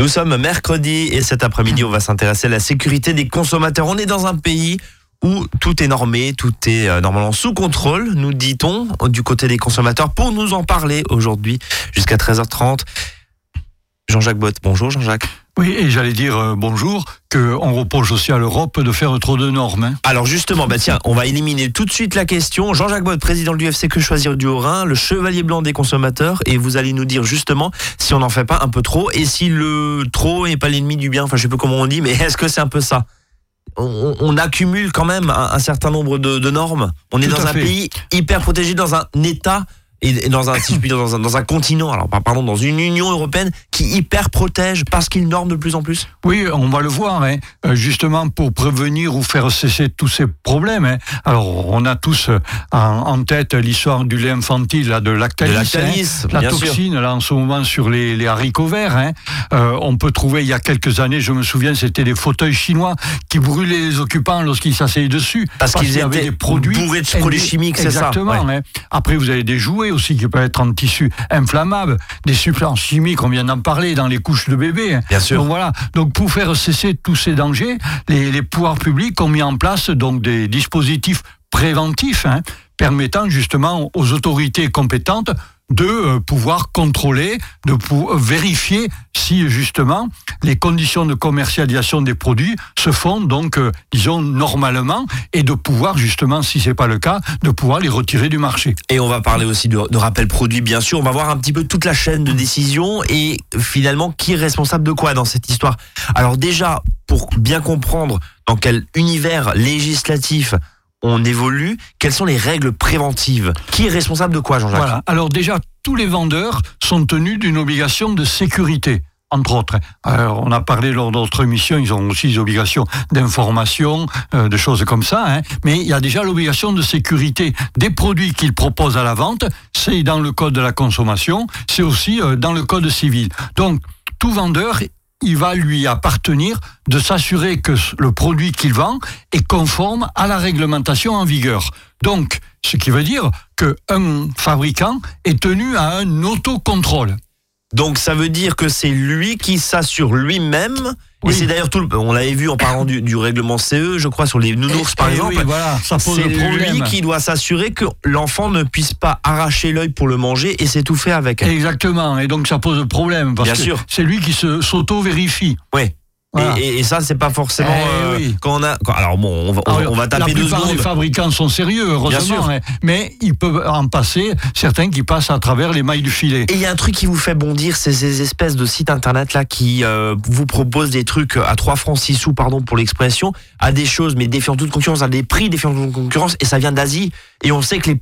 Nous sommes mercredi et cet après-midi, on va s'intéresser à la sécurité des consommateurs. On est dans un pays où tout est normé, tout est euh, normalement sous contrôle, nous dit-on, du côté des consommateurs. Pour nous en parler aujourd'hui, jusqu'à 13h30, Jean-Jacques Bott. Bonjour Jean-Jacques. Oui, et j'allais dire euh, bonjour, qu'on reproche aussi à l'Europe de faire trop de normes. hein. Alors justement, bah tiens, on va éliminer tout de suite la question. Jean-Jacques Bott, président de l'UFC Que Choisir du Haut-Rhin, le chevalier blanc des consommateurs, et vous allez nous dire justement si on n'en fait pas un peu trop, et si le trop n'est pas l'ennemi du bien, enfin je sais pas comment on dit, mais est-ce que c'est un peu ça? On, on accumule quand même un, un certain nombre de, de normes. On est Tout dans un fait. pays hyper protégé, dans un État et dans un, si je puis dire, dans un, dans un continent, alors pardon, dans une Union européenne qui hyper protège parce qu'il norme de plus en plus. Oui, on va le voir, hein, euh, justement pour prévenir ou faire cesser tous ces problèmes. hein. Alors, on a tous euh, en, en tête l'histoire du lait infantile, là, de Lactalis. De Lactalis, hein. la bien sûr. toxine, là, en ce moment, sur les, les haricots verts. Euh, on peut trouver, il y a quelques années, je me souviens, c'était des fauteuils chinois qui brûlaient les occupants lorsqu'ils s'asseyaient dessus. Parce qu'ils qu'il y avait étaient des produits bourrés de produits chimiques, c'est ça, Exactement. ouais. Après, vous avez des jouets aussi qui peuvent être en tissu inflammable, des substances chimiques, on vient d'en parler, dans les couches de bébé. hein. Bien sûr. Donc voilà. Donc pour faire cesser tous ces dangers, les, les pouvoirs publics ont mis en place donc des dispositifs préventifs hein, permettant justement aux autorités compétentes de euh, pouvoir contrôler, de pou- vérifier si justement les conditions de commercialisation des produits se font donc, euh, disons, normalement, et de pouvoir justement, si c'est pas le cas, de pouvoir les retirer du marché. Et on va parler aussi de, de rappel produit, bien sûr. On va voir un petit peu toute la chaîne de décision et finalement qui est responsable de quoi dans cette histoire? Alors déjà, pour bien comprendre dans quel univers législatif on évolue, quelles sont les règles préventives? Qui est responsable de quoi, Jean-Jacques? Voilà. Alors déjà, tous les vendeurs sont tenus d'une obligation de sécurité. Entre autres. Alors, on a parlé lors d'autres émissions, ils ont aussi des obligations d'information, euh, de choses comme ça. hein. Mais il y a déjà l'obligation de sécurité des produits qu'ils proposent à la vente. C'est dans le code de la consommation, c'est aussi euh, dans le code civil. Donc, tout vendeur, il va lui appartenir de s'assurer que le produit qu'il vend est conforme à la réglementation en vigueur. Donc, ce qui veut dire qu'un fabricant est tenu à un autocontrôle. Donc ça veut dire que c'est lui qui s'assure lui-même. Oui. Et c'est d'ailleurs tout. Le, on l'avait vu en parlant du, du règlement CE, je crois, sur les nounours par Eh exemple. oui, voilà, ça pose C'est lui qui doit s'assurer que l'enfant ne puisse pas arracher l'œil pour le manger et s'étouffer avec. Exactement, et donc ça pose problème parce Bien que sûr. c'est lui qui se s'auto-vérifie. Ouais. Voilà. Et, et- et ça, c'est pas forcément Eh euh, oui. quand on a. quand- alors bon, on va, on, Alors, on va taper deux secondes. des fabricants sont sérieux, heureusement, sûr. hein, mais ils peuvent en passer certains qui passent à travers les mailles du filet. Et il y a un truc qui vous fait bondir, c'est ces espèces de sites internet là qui euh, vous proposent des trucs à 3 francs 6 sous, pardon pour l'expression, à des choses mais défiant toute concurrence, à des prix défiant toute concurrence, et ça vient d'Asie. Et on sait que les,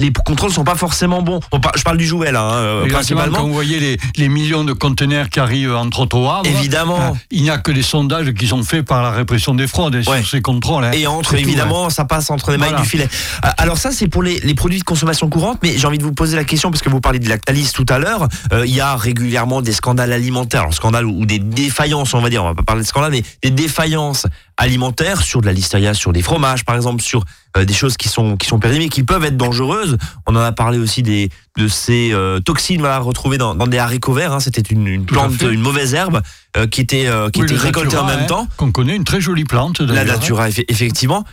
les contrôles sont pas forcément bons. Bon, je parle du jouet là, hein, euh, principalement. quand vous voyez les, les millions de conteneurs qui arrivent entre au Havre, Évidemment. hein, il n'y a que des sondages qui sont faits par la répression des fraudes hein, Ouais. sur ces contrôles. hein. Et entre, tout, évidemment, ça passe entre les mailles Voilà. du filet. Euh, Alors ça, c'est pour les, les produits de consommation courante, mais j'ai envie de vous poser la question, parce que vous parlez de Lactalis tout à l'heure, euh, il y a régulièrement des scandales alimentaires, alors scandales ou, ou des défaillances, on va dire, on va pas parler de scandales, mais des défaillances alimentaires sur de la listeria, sur des fromages, par exemple, sur euh, des choses qui sont, qui sont périmées, qui peuvent être dangereuses. On en a parlé aussi des, de ces euh, toxines voilà, retrouvées dans, dans des haricots verts, hein. c'était une, plante, une mauvaise herbe euh, qui était, qui Oui, était récoltée en même temps. Qu'on connaît, une très jolie plante. La natura, effe- effectivement.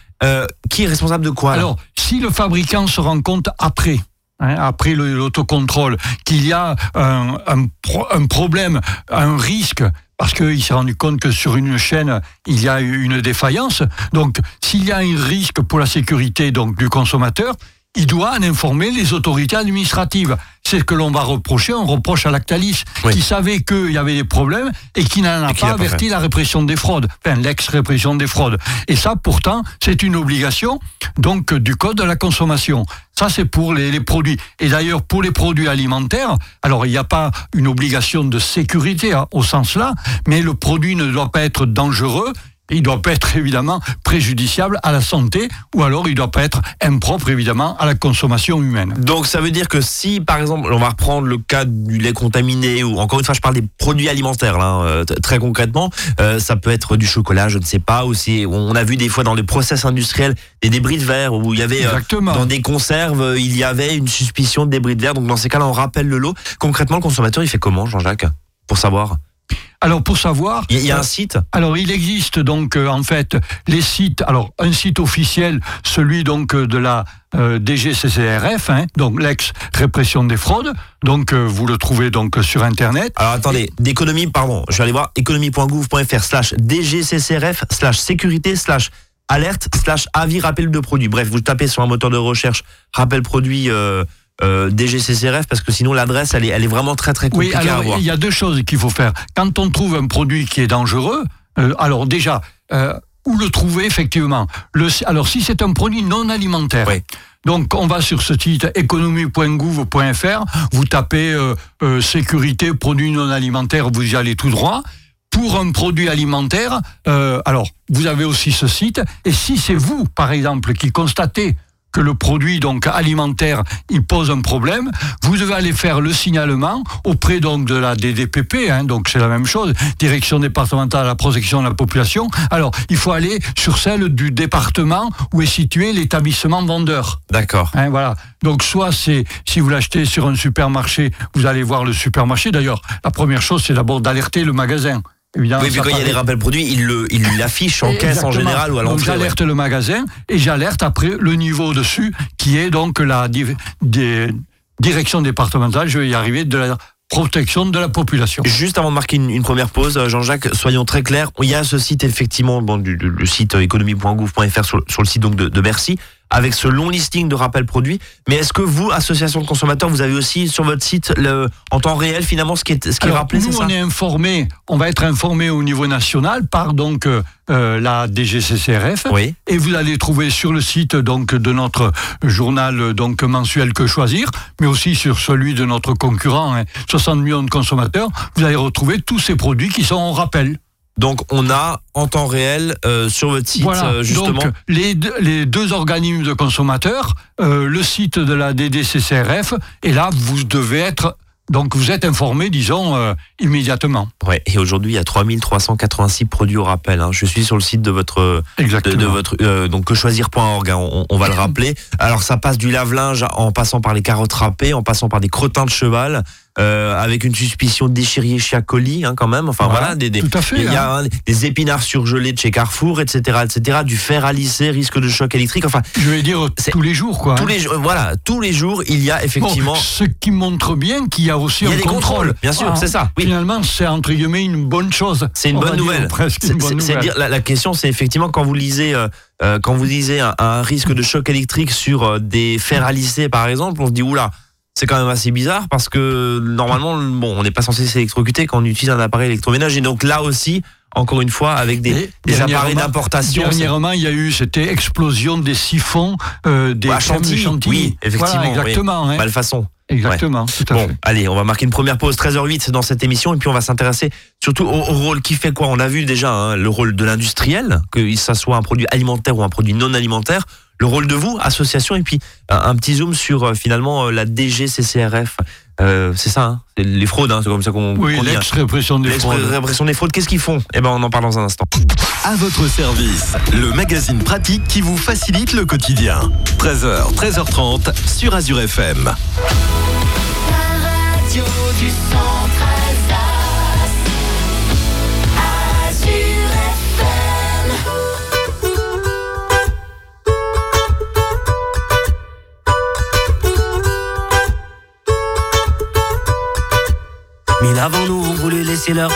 Qui est responsable de quoi Alors, si le fabricant se rend compte après, hein, après le- l'autocontrôle, qu'il y a un, un pro- un problème, un risque, parce qu'il s'est rendu compte que sur une chaîne, il y a eu une défaillance, donc s'il y a un risque pour la sécurité du consommateur, il doit en informer les autorités administratives. C'est ce que l'on va reprocher, on reproche à Lactalis, Oui. qui savait qu'il y avait des problèmes et qui n'en a Et pas averti la répression des fraudes, enfin l'ex-répression des fraudes. Et ça, pourtant, c'est une obligation donc du code de la consommation. Ça, c'est pour les, les produits. Et d'ailleurs, pour les produits alimentaires, alors il n'y a pas une obligation de sécurité hein, au sens là, mais le produit ne doit pas être dangereux. Il ne doit pas être évidemment préjudiciable à la santé ou alors il ne doit pas être impropre évidemment à la consommation humaine. Donc ça veut dire que si par exemple on va reprendre le cas du lait contaminé ou encore une fois je parle des produits alimentaires là, euh, t- très concrètement euh, ça peut être du chocolat je ne sais pas aussi on a vu des fois dans les process industriels des débris de verre où il y avait euh, dans des conserves euh, il y avait une suspicion de débris de verre. Donc dans ces cas-là on rappelle le lot. Concrètement le consommateur il fait comment Jean-Jacques? Pour savoir Alors pour savoir, Il y a- un site alors il existe donc euh, en fait les sites. Alors un site officiel, celui donc euh, de la euh, DGCCRF, hein, donc l'ex répression des fraudes. Donc euh, vous le trouvez donc sur internet. Alors attendez, d'économie, pardon, je vais aller voir économie.gouv.fr slash DGCCRF slash sécurité slash alerte slash avis rappel de produit. Bref, vous tapez sur un moteur de recherche rappel produit euh, DGCCRF parce que sinon l'adresse elle est, elle est vraiment très très Oui, compliquée à alors avoir. il y a deux choses qu'il faut faire. Quand on trouve un produit qui est dangereux, euh, alors déjà, euh, où le trouver effectivement? Le, Alors si c'est un produit non alimentaire, Oui. donc on va sur ce site économie.gouv.fr, vous tapez sécurité produits non alimentaires, vous y allez tout droit. Pour un produit alimentaire, euh, alors vous avez aussi ce site, et si c'est vous, par exemple, qui constatez que le produit donc alimentaire il pose un problème, vous devez aller faire le signalement auprès donc de la DDPP, hein, donc c'est la même chose, Direction départementale de la protection de la population. Alors il faut aller sur celle du département où est situé l'établissement vendeur. D'accord. Hein, voilà. Donc soit c'est si vous l'achetez sur un supermarché, vous allez voir le supermarché. D'ailleurs, la première chose c'est d'abord d'alerter le magasin. Oui, puis ça quand il y a des rappels produits, il le- il l'affiche en caisse en général ou à l'entrée. ouais. j'alerte le magasin et j'alerte après le niveau dessus qui est donc la des- direction départementale, je vais y arriver, de la protection de la population. Juste avant de marquer une, une première pause, euh, Jean-Jacques, soyons très clairs. Il y a ce site effectivement, bon, du, du- le site euh, économie.gouv.fr sur, sur le site donc de, de Bercy, avec ce long listing de rappels produits. Mais est-ce que vous, association de consommateurs, vous avez aussi sur votre site le, en temps réel finalement ce qui est, ce qui est rappelé, nous, ça on est informé, on va être informé au niveau national par donc euh, euh, la DGCCRF. Oui. Et vous allez trouver sur le site donc de notre journal donc mensuel que choisir, mais aussi sur celui de notre concurrent, hein, 60 millions de consommateurs, vous allez retrouver tous ces produits qui sont en rappel. Donc on a en temps réel euh, sur votre site Voilà. euh, justement. Donc les deux, les deux organismes de consommateurs, euh, le site de la DDCCRF, et là vous devez être donc vous êtes informé, disons euh, immédiatement. Ouais. Et aujourd'hui, il y a 3386 produits au rappel. hein. Je suis sur le site de votre de, Exactement. de votre euh, donc quechoisir.org hein, on, on va le rappeler alors ça passe du lave-linge en passant par les carottes râpées en passant par des crottins de cheval euh, avec une suspicion de déchirier chez Acoli hein, quand même enfin voilà, Voilà, des, des- tout à fait, il y a hein, des épinards surgelés de chez Carrefour etc etc du fer à lisser risque de choc électrique enfin Je vais dire C'est- tous les jours, quoi. tous hein. les jours voilà tous les jours il y a effectivement Bon, ce qui montre bien qu'il y a aussi il y a un des contrôles bien sûr c'est ça oui Finalement, c'est entre guillemets une bonne chose. C'est une On bonne nouvelle. C'est- une bonne c'est- c'est nouvelle. dire la, la question, c'est effectivement quand vous lisez euh, euh, quand vous lisez un, un risque de choc électrique sur euh, des fers à lisser, par exemple, on se dit oula. C'est quand même assez bizarre parce que normalement, bon, on n'est pas censé s'électrocuter quand on utilise un appareil électroménager. Donc là aussi, encore une fois, avec des, appareils d'importation. Dernièrement, il y a eu, c'était explosion des siphons euh, des Chantilly, Chantilly. oui, effectivement, Voilà, exactement. hein. Malfaçon. exactement, tout à Bon, fait. allez, on va marquer une première pause, 13h08 dans cette émission, et puis on va s'intéresser surtout au, au rôle qui fait quoi. On a vu déjà hein, le rôle de l'industriel, que ça soit un produit alimentaire ou un produit non alimentaire. Le rôle de vous, association, et puis un, un petit zoom sur euh, finalement euh, la DGCCRF. Euh, c'est ça, hein, c'est les fraudes, hein, c'est comme ça qu'on Oui, dit. hein. l'ex-répression des des fraudes, qu'est-ce qu'ils font? Eh ben, on en parle dans un instant. À votre service, le magazine pratique qui vous facilite le quotidien. 13h, 13h30 sur Azure FM.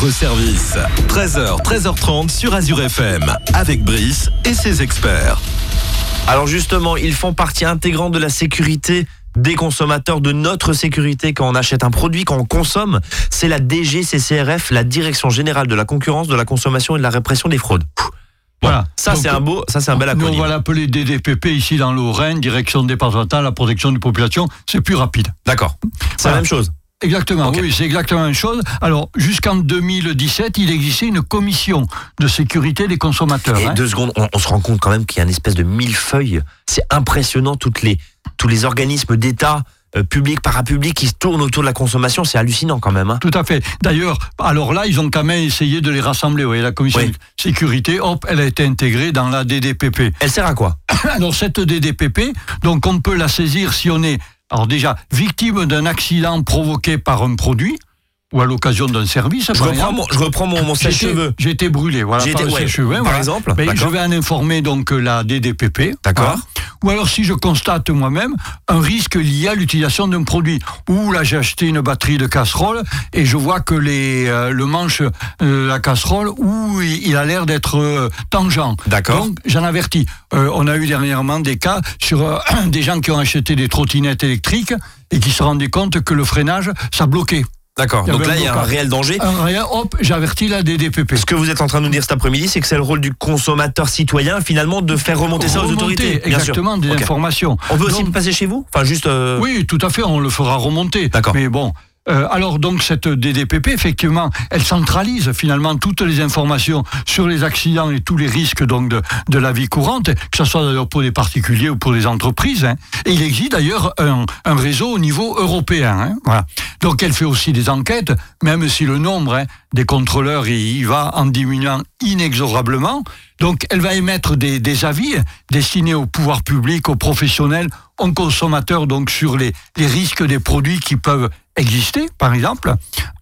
votre service. 13h, 13h30 sur Azure FM, avec Brice et ses experts. Alors justement, ils font partie intégrante de la sécurité des consommateurs, de notre sécurité quand on achète un produit, quand on consomme. C'est la DGCCRF, la Direction Générale de la Concurrence, de la Consommation et de la Répression des Fraudes. Voilà. Ça, c'est un beau, ça, c'est un bel Nous, on acronyme. va l'appeler DDPP ici dans le Rhin, Direction départementale, la protection des populations. C'est plus rapide. D'accord. C'est Voilà. la même chose. Exactement, Ok. oui, c'est exactement la même chose. Alors, jusqu'en 2017, il existait une commission de sécurité des consommateurs. Et hein. deux secondes, on, on se rend compte quand même qu'il y a une espèce de millefeuille. C'est impressionnant, toutes les, tous les organismes d'État, euh, publics, parapublics, qui se tournent autour de la consommation. C'est hallucinant quand même. hein. Tout à fait. D'ailleurs, alors là, ils ont quand même essayé de les rassembler. Vous voyez, la commission Oui. de sécurité, hop, elle a été intégrée dans la DDPP. Elle sert à quoi? Alors cette DDPP, donc on peut la saisir si on est, alors déjà, victime d'un accident provoqué par un produit ou à l'occasion d'un service. je reprends, mon, je reprends mon, mon J'ai été- sèche-cheveux. J'ai été brûlé, voilà. J'ai par ouais, par voilà. exemple, Ben, je vais en informer donc la DDPP. D'accord. voilà. Ou alors si je constate moi-même un risque lié à l'utilisation d'un produit. Ou là j'ai acheté une batterie de casserole et je vois que les, euh, le manche de la casserole, ou il il a l'air d'être euh, tangent. D'accord. Donc j'en avertis. Euh, on a eu dernièrement des cas sur euh, des gens qui ont acheté des trottinettes électriques et qui se rendaient compte que le freinage, ça bloquait. D'accord. Donc là, il y a un réel danger. Un rien, hop, j'ai averti la DDPP. Ce que vous êtes en train de nous dire cet après-midi, c'est que c'est le rôle du consommateur citoyen, finalement, de faire remonter ça aux autorités. Bien sûr. Exactement, des informations. On peut aussi Donc, passer chez vous? Enfin, juste. euh, Oui, tout à fait, on le fera remonter. D'accord. Mais bon. Euh, alors donc cette DDPP, effectivement, elle centralise finalement toutes les informations sur les accidents et tous les risques donc de, de la vie courante, que ce soit d'ailleurs pour les particuliers ou pour les entreprises. hein. Et il existe d'ailleurs un, un réseau au niveau européen. hein. Voilà. Donc elle fait aussi des enquêtes, même si le nombre hein, des contrôleurs il va en diminuant inexorablement. Donc elle va émettre des, des avis destinés au pouvoir public, aux professionnels, aux consommateurs, donc sur les, les risques des produits qui peuvent exister, par exemple.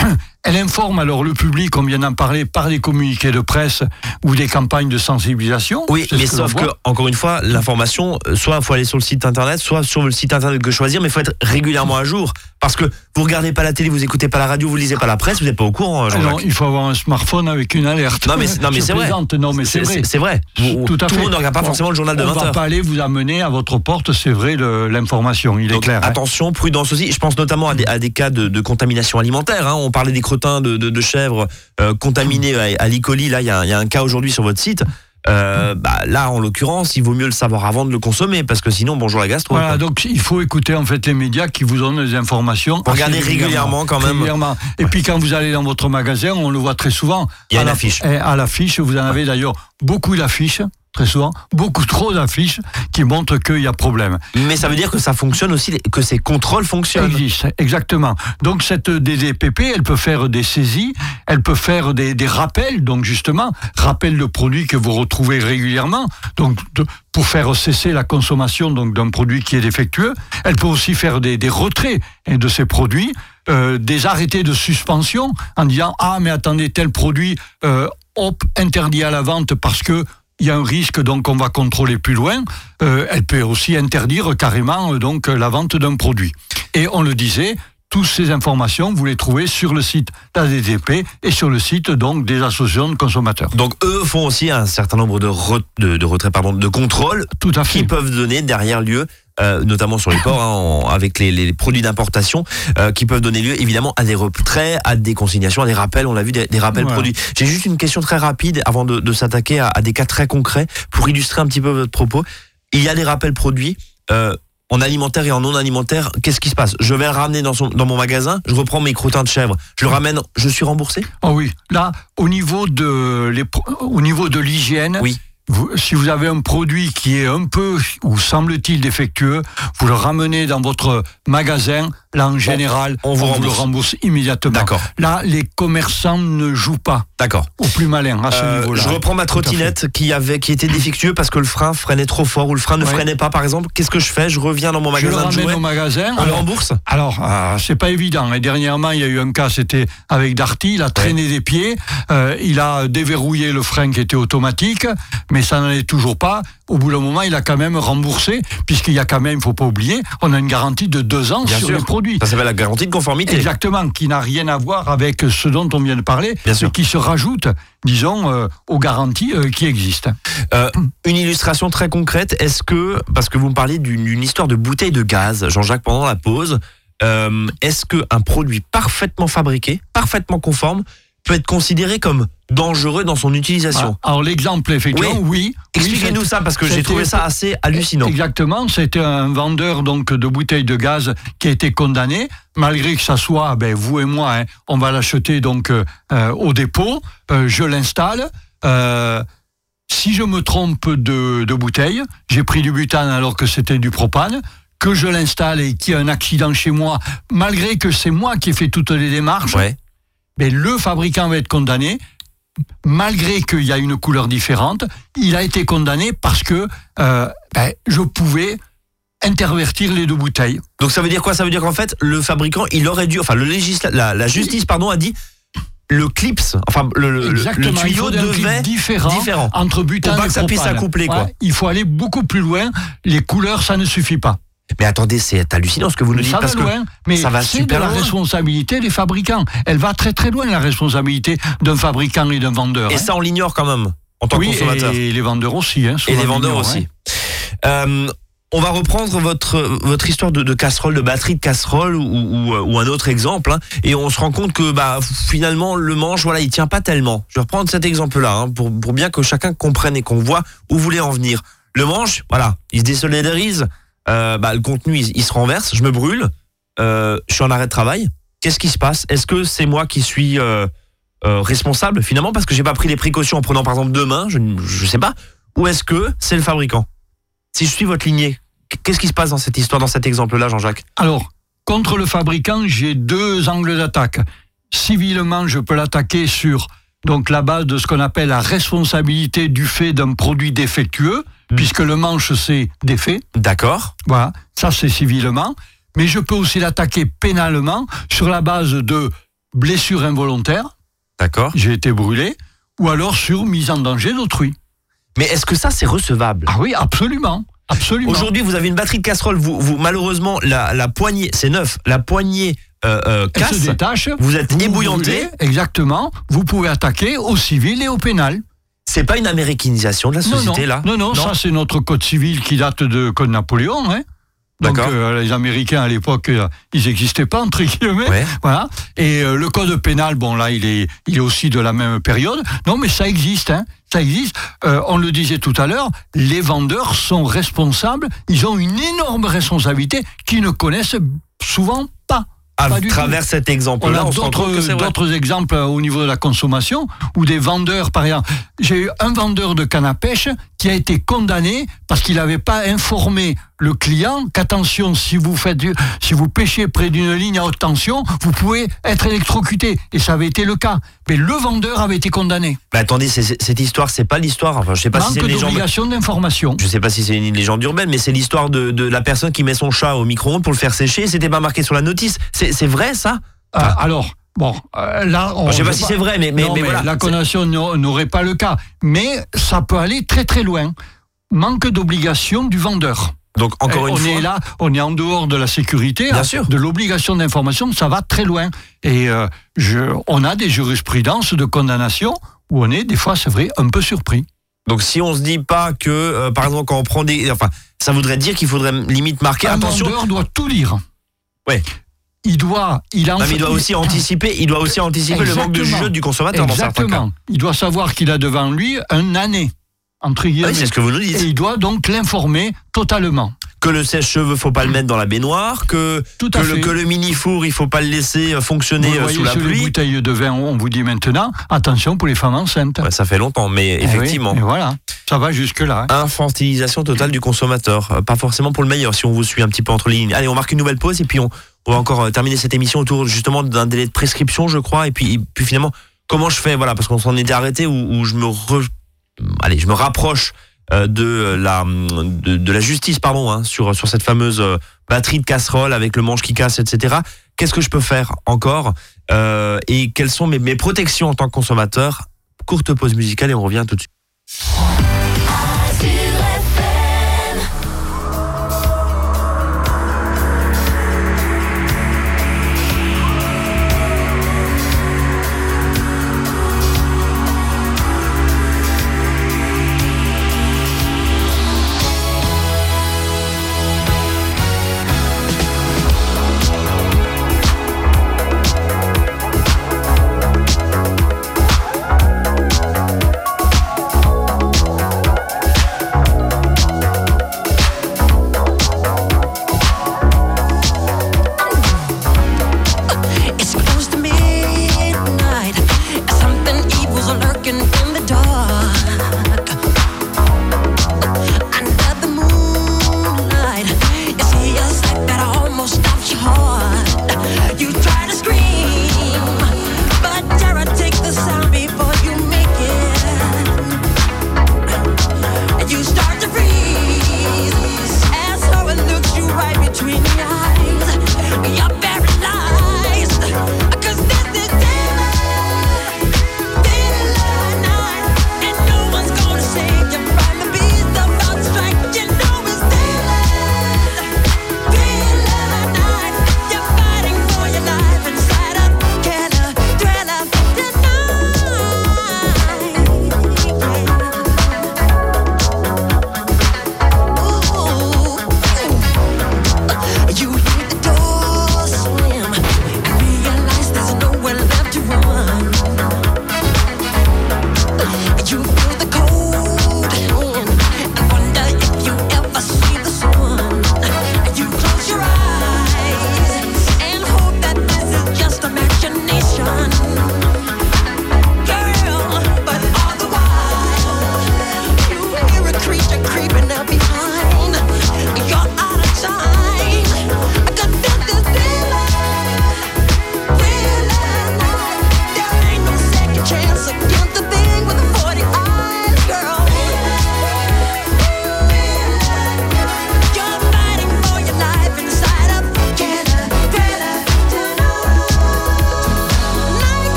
Elle informe alors le public, on vient d'en parler, par des communiqués de presse ou des campagnes de sensibilisation. Oui, mais que sauf que, encore une fois, l'information, soit il faut aller sur le site internet, soit sur le site internet que choisir, mais il faut être régulièrement à jour. Parce que vous regardez pas la télé, vous écoutez pas la radio, vous lisez pas la presse, vous n'êtes pas au courant, Alors, Jean-Jacques. il faut avoir un smartphone avec une alerte. Non, mais, c'est- non, mais c'est vrai. Non, mais c'est vrai. C'est vrai. Vous- Tout à le fait. monde ne regarde pas On- forcément le journal de On 20 va heures. pas aller vous amener à votre porte, c'est vrai, le- l'information, il est clair. hein. attention, prudence aussi. Je pense notamment à des, à des cas de, de contamination alimentaire. hein. On parlait des crottins de, de, de chèvres euh, contaminés à, à l'E. coli. Là, il y, a un- il y a un cas aujourd'hui sur votre site. Euh, bah, là, en l'occurrence, il vaut mieux le savoir avant de le consommer, parce que sinon, bonjour la gastro. Voilà, quoi. donc il faut écouter en fait les médias qui vous donnent des informations. Assez régulièrement, quand même. Régulièrement. Et puis quand vous allez dans votre magasin, on le voit très souvent. Il y a à une la- affiche. eh, À l'affiche, vous en avez d'ailleurs beaucoup d'affiches, très souvent, beaucoup trop d'affiches qui montrent qu'il y a problème. Mais ça veut dire que ça fonctionne aussi, que ces contrôles fonctionnent. Existe, exactement. Donc cette DDPP, elle peut faire des saisies, elle peut faire des, des rappels, donc justement, rappel de produits que vous retrouvez régulièrement, donc de- pour faire cesser la consommation donc d'un produit qui est défectueux. Elle peut aussi faire des, des retraits hein, de ces produits, euh, des arrêtés de suspension en disant ah mais attendez tel produit euh, hop interdit à la vente parce que il y a un risque, donc on va contrôler plus loin. Euh, elle peut aussi interdire carrément euh, donc euh, la vente d'un produit. Et on le disait, toutes ces informations, vous les trouvez sur le site de la DTP et sur le site donc des associations de consommateurs. Donc eux font aussi un certain nombre de, re- de, de retraits, pardon, de contrôles Tout à fait. qui peuvent donner derrière lieu, euh, notamment sur les ports, hein, en- avec les, les produits d'importation, euh, qui peuvent donner lieu évidemment à des retraits, à des consignations, à des rappels. On l'a vu, des, des rappels produits. J'ai juste une question très rapide avant de, de s'attaquer à, à des cas très concrets pour illustrer un petit peu votre propos. Il y a des rappels produits. euh, en alimentaire et en non alimentaire, qu'est-ce qui se passe? Je vais le ramener dans, son, dans mon magasin, je reprends mes croûtins de chèvre, je le ramène, je suis remboursé? Oh oui, là, au niveau de les pro- au niveau de l'hygiène, Oui. vous- si vous avez un produit qui est un peu ou semble-t-il défectueux, vous le ramenez dans votre magasin. Là, en général, on vous le rembourse. rembourse immédiatement. D'accord. Là, les commerçants ne jouent pas D'accord. au plus malin à ce Euh, niveau-là. je reprends ma trottinette qui avait qui était défectueux parce que le frein freinait trop fort ou le frein ne Ouais. freinait pas par exemple. Qu'est-ce que je fais? Je reviens dans mon Je le magasin de ramène au magasin. On le rembourse? Alors, euh, c'est pas évident. Et dernièrement, il y a eu un cas, c'était avec Darty. Il a traîné des pieds. euh, il a déverrouillé le frein qui était automatique, mais ça n'en est toujours pas. Au bout d'un moment, il a quand même remboursé, puisqu'il y a quand même, il faut pas oublier, on a une garantie de deux ans Bien sur sûr. les produits. Ça s'appelle la garantie de conformité. Exactement, qui n'a rien à voir avec ce dont on vient de parler, Bien sûr. qui se rajoute, disons, euh, aux garanties euh, qui existent. Euh, une illustration très concrète, est-ce que, parce que vous me parliez d'une histoire de bouteille de gaz, Jean-Jacques, pendant la pause, est-ce qu'un produit parfaitement fabriqué, parfaitement conforme, peut être considéré comme dangereux dans son utilisation Ah, Alors l'exemple, effectivement, oui. oui. Expliquez-nous ça, parce que j'ai trouvé ça assez hallucinant. Exactement, c'était un vendeur donc de bouteilles de gaz qui a été condamné, malgré que ça soit, ben, vous et moi, hein, on va l'acheter donc euh, euh, au dépôt, euh, je l'installe. euh, si je me trompe de, de bouteille, j'ai pris du butane alors que c'était du propane, que je l'installe et qu'il y a un accident chez moi, malgré que c'est moi qui ai fait toutes les démarches, Ouais. Ben, le fabricant va être condamné, malgré qu'il y a une couleur différente. Il a été condamné parce que euh, ben, je pouvais intervertir les deux bouteilles. Donc ça veut dire quoi? Ça veut dire qu'en fait, le fabricant, il aurait dû, enfin, le législa- la, la justice, pardon, a dit le clips, enfin, le, le- tuyau devait différent, différent. entre butane Pour pas et que ça puisse s'accoupler, quoi. Ouais, il faut aller beaucoup plus loin. Les couleurs, ça ne suffit pas. Mais attendez, c'est hallucinant ce que vous nous dites ça va parce que loin, mais ça va c'est super de la loin. responsabilité des fabricants. Elle va très très loin la responsabilité d'un fabricant et d'un vendeur. et hein. ça on l'ignore quand même en tant que consommateur. et les vendeurs aussi. Hein, Et les vendeurs aussi. hein. Euh, on va reprendre votre votre histoire de, de casserole, de batterie de casserole ou, ou, ou un autre exemple, hein, et on se rend compte que bah finalement le manche, voilà, il tient pas tellement. Je vais reprendre cet exemple-là hein, pour pour bien que chacun comprenne et qu'on voit où vous voulez en venir. Le manche, voilà, il se désolidarise, euh, bah, le contenu il, se renverse, je me brûle, euh, je suis en arrêt de travail. Qu'est-ce qui se passe? Est-ce que c'est moi qui suis euh, responsable finalement parce que j'ai pas pris les précautions en prenant par exemple deux mains, je ne sais pas, ou est-ce que c'est le fabricant? Si je suis votre lignée, qu'est-ce qui se passe dans cette histoire, dans cet exemple-là, Jean-Jacques? Alors, contre le fabricant, j'ai deux angles d'attaque. Civilement, je peux l'attaquer sur donc la base de ce qu'on appelle la responsabilité du fait d'un produit défectueux, Hmm. puisque le manche c'est défait. D'accord. Voilà, ça c'est civilement. Mais je peux aussi l'attaquer pénalement sur la base de blessure involontaire, D'accord. j'ai été brûlé, ou alors sur mise en danger d'autrui. Mais est-ce que ça, c'est recevable? Ah oui, absolument. Absolument. Aujourd'hui, vous avez une batterie de casserole, vous, vous malheureusement, la, la poignée, c'est neuf, la poignée euh, euh, casse, se détache. vous êtes vous ébouillanté, exactement. Vous pouvez attaquer au civil et au pénal. c'est pas une américanisation de la Non, non, société, là? Non, non, ça c'est notre code civil qui date de code Napoléon. Hein. Donc D'accord. euh, les Américains à l'époque, euh, ils n'existaient pas entre guillemets. Ouais. Voilà. Et euh, le code pénal, bon là, il est, il est aussi de la même période. Non, mais ça existe, hein. Ça existe. On le disait tout à l'heure, les vendeurs sont responsables. Ils ont une énorme responsabilité qu'ils ne connaissent souvent pas. À du travers cet exemple-là, a on, d'autres exemples euh, au niveau de la consommation où des vendeurs, par exemple, j'ai eu un vendeur de canne à pêche qui a été condamné parce qu'il n'avait pas informé le client qu'attention, si vous faites du- si vous pêchez près d'une ligne à haute tension, vous pouvez être électrocuté. Et ça avait été le cas. Mais le vendeur avait été condamné. Mais attendez, cette histoire, c'est pas l'histoire. Enfin, je sais pas si c'est une légende. d'information. Je sais pas si c'est une légende urbaine, mais c'est l'histoire de, de la personne qui met son chat au micro-ondes pour le faire sécher. C'était pas marqué sur la notice. C'est vrai ça? Euh, alors, bon, euh, là, on, Je sais pas si c'est vrai, mais, mais, non, mais mais voilà. la condamnation n'a- n'aurait pas le cas. Mais ça peut aller très très loin. Manque d'obligation du vendeur. Donc encore Eh, une on fois. est là, on est en dehors de la sécurité, Bien hein, sûr. de l'obligation d'information, ça va très loin. Et euh, je, on a des jurisprudences de condamnation où on est des fois, c'est vrai, un peu surpris. Donc si on se dit pas que, euh, par exemple, quand on prend des, enfin, ça voudrait dire qu'il faudrait limite marquer Un attention. vendeur doit tout lire. Ouais. Il doit, il a Non, mais il doit aussi anticiper, il doit aussi anticiper le manque de jugement du consommateur dans certains cas. Exactement. Il doit savoir qu'il a devant lui un année, entre Ah guillemets. oui, c'est ce que vous nous et dites. il doit donc l'informer totalement. Que le sèche-cheveux, faut pas le mettre dans la baignoire, que Tout que à le, fait. que le mini four, il faut pas le laisser euh, fonctionner Vous euh, voyez sous la sur les pluie. bouteilles de vin, on vous dit maintenant, attention pour les femmes enceintes. Ouais, ça fait longtemps, mais Eh oui, effectivement. et voilà, ça va jusque-là. hein. Infantilisation totale du consommateur. Euh, Pas forcément pour le meilleur si on vous suit un petit peu entre les lignes. Allez, on marque une nouvelle pause et puis on, on va encore euh, terminer cette émission autour justement d'un délai de prescription, je crois. Et puis, et puis finalement, comment je fais? Voilà, parce qu'on s'en était arrêté où, où je me re- allez, je me rapproche euh, de la de, la justice, pardon, hein, sur sur cette fameuse euh, batterie de casserole avec le manche qui casse, etc. Qu'est-ce que je peux faire encore Euh, et quelles sont mes, mes protections en tant que consommateur? Courte pause musicale et on revient tout de suite.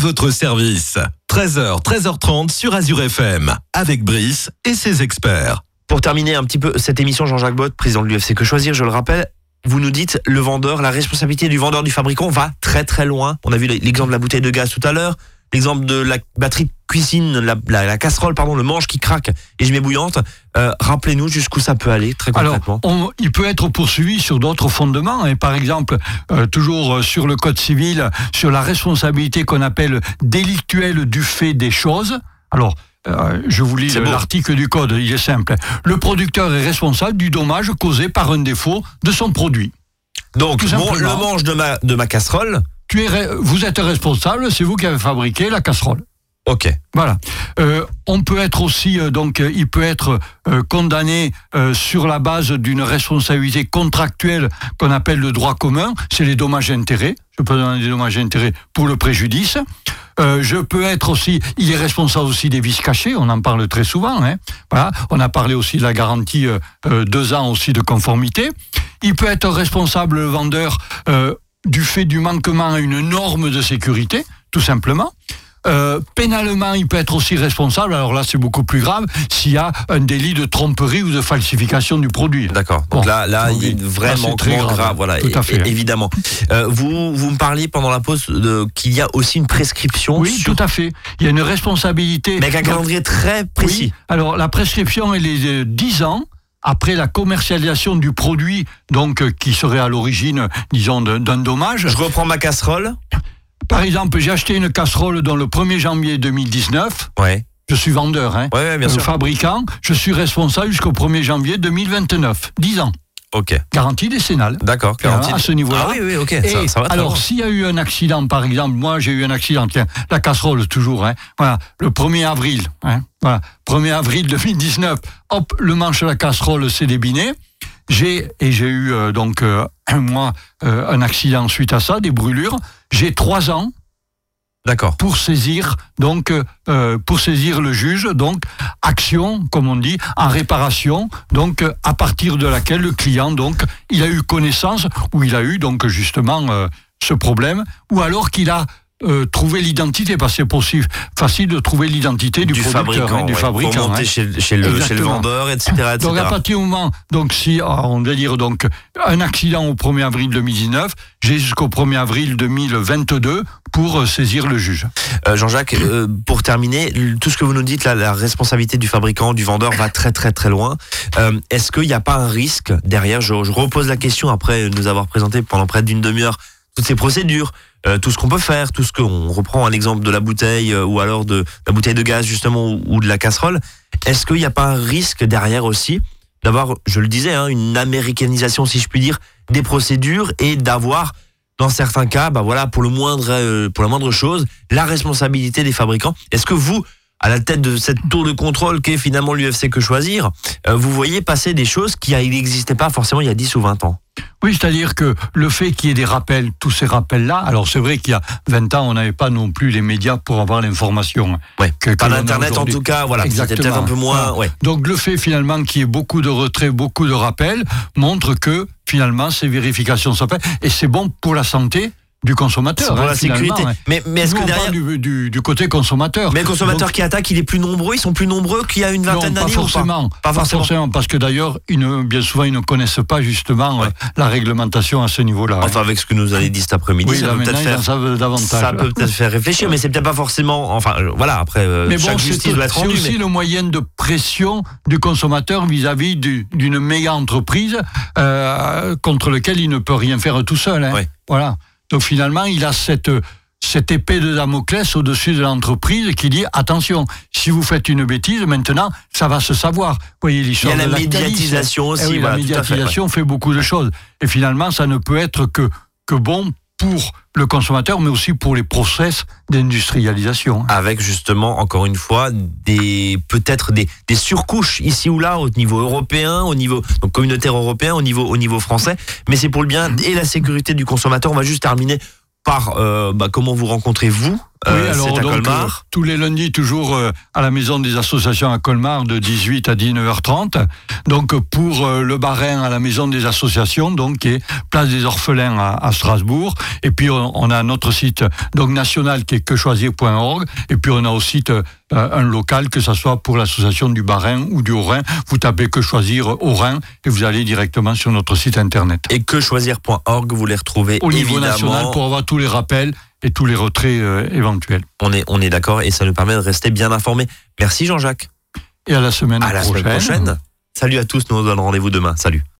Votre service. 13h, 13h30 sur Azure FM, avec Brice et ses experts. Pour terminer un petit peu cette émission, Jean-Jacques Bott, président de l'UFC Que Choisir, je le rappelle, vous nous dites le vendeur, la responsabilité du vendeur du fabricant va très très loin. On a vu l'exemple de la bouteille de gaz tout à l'heure, l'exemple de la batterie de cuisine, la, la- la casserole, pardon, le manche qui craque et je mets bouillante. Euh, Rappelez-nous jusqu'où ça peut aller très Alors, concrètement. on- il peut être poursuivi sur d'autres fondements. Et par exemple, euh, toujours euh, sur le Code civil, sur la responsabilité qu'on appelle délictuelle du fait des choses. Alors, euh, je vous lis l'article du Code, il est simple. Le producteur est responsable du dommage causé par un défaut de son produit. Donc, bon, le manche de ma, de ma casserole, Tu es, vous êtes responsable, c'est vous qui avez fabriqué la casserole. ok. Voilà. Euh, on peut être aussi euh, donc euh, il peut être condamné sur la base d'une responsabilité contractuelle qu'on appelle le droit commun, c'est les dommages et intérêts. Je peux donner des dommages et intérêts pour le préjudice. Je peux être aussi, il est responsable aussi des vices cachés, on en parle très souvent. Hein. Voilà. On a parlé aussi de la garantie deux ans aussi de conformité. Il peut être responsable, le vendeur, du fait du manquement à une norme de sécurité, tout simplement. Euh, pénalement, il peut être aussi responsable, alors là c'est beaucoup plus grave, s'il y a un délit de tromperie ou de falsification du produit. D'accord. Donc Bon, là, là, il là, c'est très grave. grave. Voilà, Tout à fait. évidemment. Euh, vous, vous me parliez pendant la pause qu'il y a aussi une prescription. Oui, sur- tout à fait. Il y a une responsabilité. Mais avec un calendrier très précis. Oui. Alors la prescription, elle est de 10 ans après la commercialisation du produit, donc euh, qui serait à l'origine, disons, d'un dommage. Je reprends ma casserole. Par exemple, j'ai acheté une casserole dans le 1er janvier 2019. Ouais. Je suis vendeur, hein, Ouais, ouais, bien euh, sûr. fabricant. Je suis responsable jusqu'au 1er janvier 2029. 10 ans. Ok. Garantie décennale. D'accord. Voilà, garantie. à ce niveau-là. Ah oui, oui, ok. Et Ça, ça va alors, s'il y a eu un accident, par exemple, moi j'ai eu un accident, tiens, la casserole toujours, hein, voilà, le 1er avril, hein, voilà, 1er avril 2019, hop, le manche de la casserole s'est débiné. J'ai et j'ai eu euh, donc euh, un mois euh, un accident suite à ça, des brûlures. J'ai trois ans D'accord. pour saisir donc euh, euh, pour saisir le juge donc action comme on dit en réparation donc à partir de laquelle le client donc il a eu connaissance ou il a eu donc justement euh, ce problème ou alors qu'il a euh, trouvé l'identité parce que c'est possible facile de trouver l'identité du, Du producteur, fabricant. hein, du ouais. fabricant Pour monter hein. chez, chez le, chez le Exactement. vendeur, etc. etc. Donc à partir du moment, donc si ah, on va dire donc un accident au 1er avril 2019, j'ai jusqu'au 1er avril 2022 pour euh, saisir le juge. Euh, Jean-Jacques, euh, pour terminer, tout ce que vous nous dites, là, la responsabilité du fabricant, du vendeur va très très très loin. Euh, Est-ce qu'il n'y a pas un risque derrière? Je, je repose la question après nous avoir présenté pendant près d'une demi-heure toutes ces procédures, euh, tout ce qu'on peut faire, tout ce qu'on reprend un exemple de la bouteille euh, ou alors de la bouteille de gaz justement ou, ou de la casserole. Est-ce qu'il n'y a pas un risque derrière aussi d'avoir, je le disais, hein, une américanisation, si je puis dire, des procédures et d'avoir dans certains cas, bah voilà, pour le moindre, euh, pour la moindre chose, la responsabilité des fabricants? Est-ce que vous, à la tête de cette tour de contrôle qu'est finalement l'UFC que choisir, euh, vous voyez passer des choses qui euh, n'existaient pas forcément il y a 10 ou 20 ans Oui, c'est-à-dire que le fait qu'il y ait des rappels, tous ces rappels-là, alors c'est vrai qu'il y a 20 ans, on n'avait pas non plus les médias pour avoir l'information. Ouais. Que- Par l'internet en tout cas, voilà, c'était Exactement. peut-être un peu moins. Ouais. Donc le fait finalement qu'il y ait beaucoup de retraits, beaucoup de rappels, montre que finalement ces vérifications sont faites et c'est bon pour la santé du consommateur. C'est pour hein, la sécurité. Mais, mais est-ce que on derrière. parle du, du- du côté consommateur. Mais le consommateur Donc, qui attaque, il est plus nombreux, ils sont plus nombreux qu'il y a une vingtaine pas d'années ou forcément, Pas forcément. parce que d'ailleurs, bien souvent, ils ne connaissent pas justement euh, la réglementation à ce niveau-là. hein. Enfin, avec ce que nous avez dit cet après-midi, oui, ça peut peut-être faire. savent davantage. Ça peut peut-être faire réfléchir, mais c'est peut-être pas forcément. Enfin, euh, voilà. Après, euh, Mais bon, chaque c'est justice doit être c'est aussi mais- le moyen de pression du consommateur vis-à-vis du- d'une méga entreprise euh, contre lequel il ne peut rien faire tout seul. hein. Ouais. Voilà. Donc finalement, il a cette cette épée de Damoclès au-dessus de l'entreprise qui dit attention, si vous faites une bêtise, maintenant, ça va se savoir. Vous voyez l'histoire Il y a la médiatisation aussi, Eh oui, voilà, la à fait, médiatisation fait, beaucoup de choses. Et finalement, ça ne peut être que que bon pour le consommateur, mais aussi pour les process d'industrialisation. avec justement encore une fois des peut-être des, des surcouches ici ou là au niveau européen, au niveau donc communautaire européen, au niveau au niveau français, mais c'est pour le bien et la sécurité du consommateur. On va juste terminer par euh, bah, comment vous rencontrez vous Euh, alors, à donc, Colmar. euh, tous les lundis, toujours euh, à la maison des associations à Colmar, de 18 à 19h30. Donc, pour euh, le Barin à la maison des associations, donc, qui est place des orphelins à, à Strasbourg. Et puis, on, on a notre site donc, national qui est quechoisir.org. Et puis, on a aussi euh, un local, que ce soit pour l'association du Barin ou du Haut-Rhin. Vous tapez que choisir au Rhin et vous allez directement sur notre site internet. Et que choisir.org, vous les retrouvez Au niveau évidemment. national pour avoir tous les rappels et tous les retraits euh, éventuels. On est, on est d'accord et ça nous permet de rester bien informés. Merci Jean-Jacques. Et à la semaine À la prochaine. semaine prochaine. Salut à tous, nous on donne rendez-vous demain. Salut.